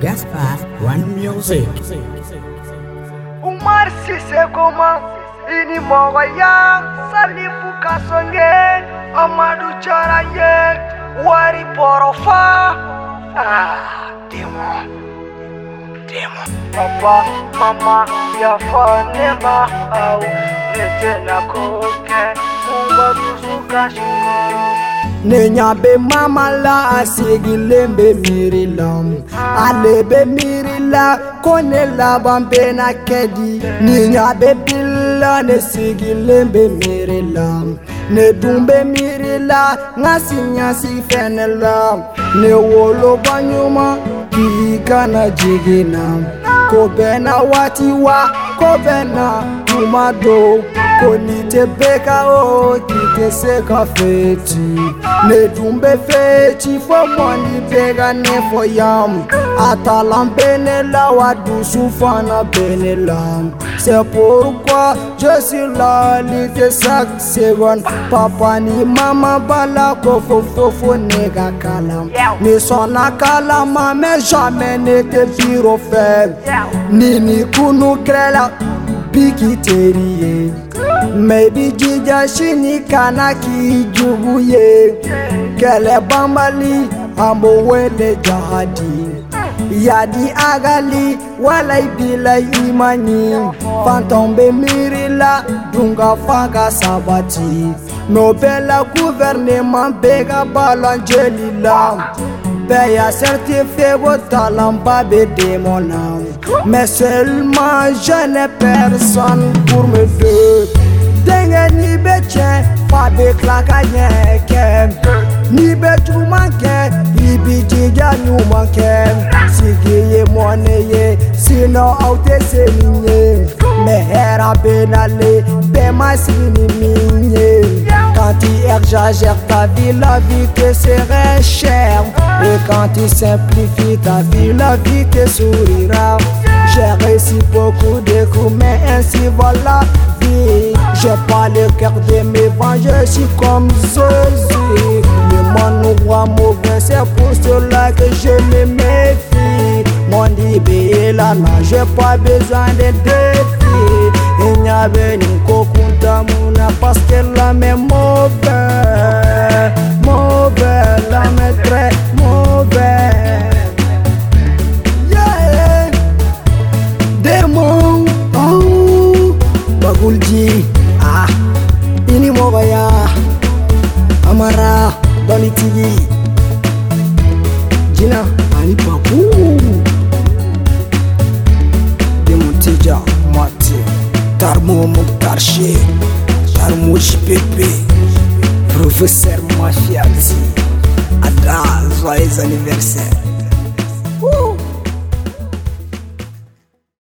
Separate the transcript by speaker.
Speaker 1: Gaspar One Music.
Speaker 2: Umar Sisekoma ini mogo ya Salifu Kasongen Amadu Charaye Wari Borofa Ah, Demo Demo Papa, mama, ya fanema au Nete na koke Umba tusuka shumo ne nya mama la sigilen be miiri la ale be miiri la ko ne laban bena kɛ di ni nya be bila ne sigilen be miiri ne dun be miiri la n ne woloba ɲuman k'i na jigina bɛɛ na waati wa ko bɛɛ na tuma konitebekawo kiteseka feti nedumbe feti fo mondibeka nefo yam atala mbene la wadusu fana bene lam se porkua josi lalite sak sevon papani mama bala kofofofo neka kalam nisona kalama me jame nete firo fel nini kunu krela bikiteriye Maybe jija shini kana kijuguye Kele bambali ambowele jahadi Yadi agali walai bila imani Fantom be mirila dunga fanga sabati Nobela gouvernement bega balanjeli la Bɛɛ y'a certifié ko talanba bɛ démon na Mais seulement je n'ai personne pour me faire bɛ tila n'y n'i bɛ tout manqué i b'i déjà nous kɛ si Si mɔni ye sinɔ aw tɛ se nin mais ma ni quand tu exagères ta vie la vie te serait chère et quand tu simplifies ta vie la vie te sourira j'ai réussi beaucoup de coups mais ainsi voilà vie j'ai pas le cœur je suis comme Zoé. Le monde nous roi mauvais, c'est pour cela que je me méfie. Mon Dieu est là, j'ai pas besoin de défis Il n'y avait ni cocoon parce qu'elle la mais mauvaise. fatigué. Dina, Ali Papou. Demontija, Mati. Tarmo Mokhtarché. Tarmo JPP. Professeur Mafiati. Ada, joyeux anniversaire.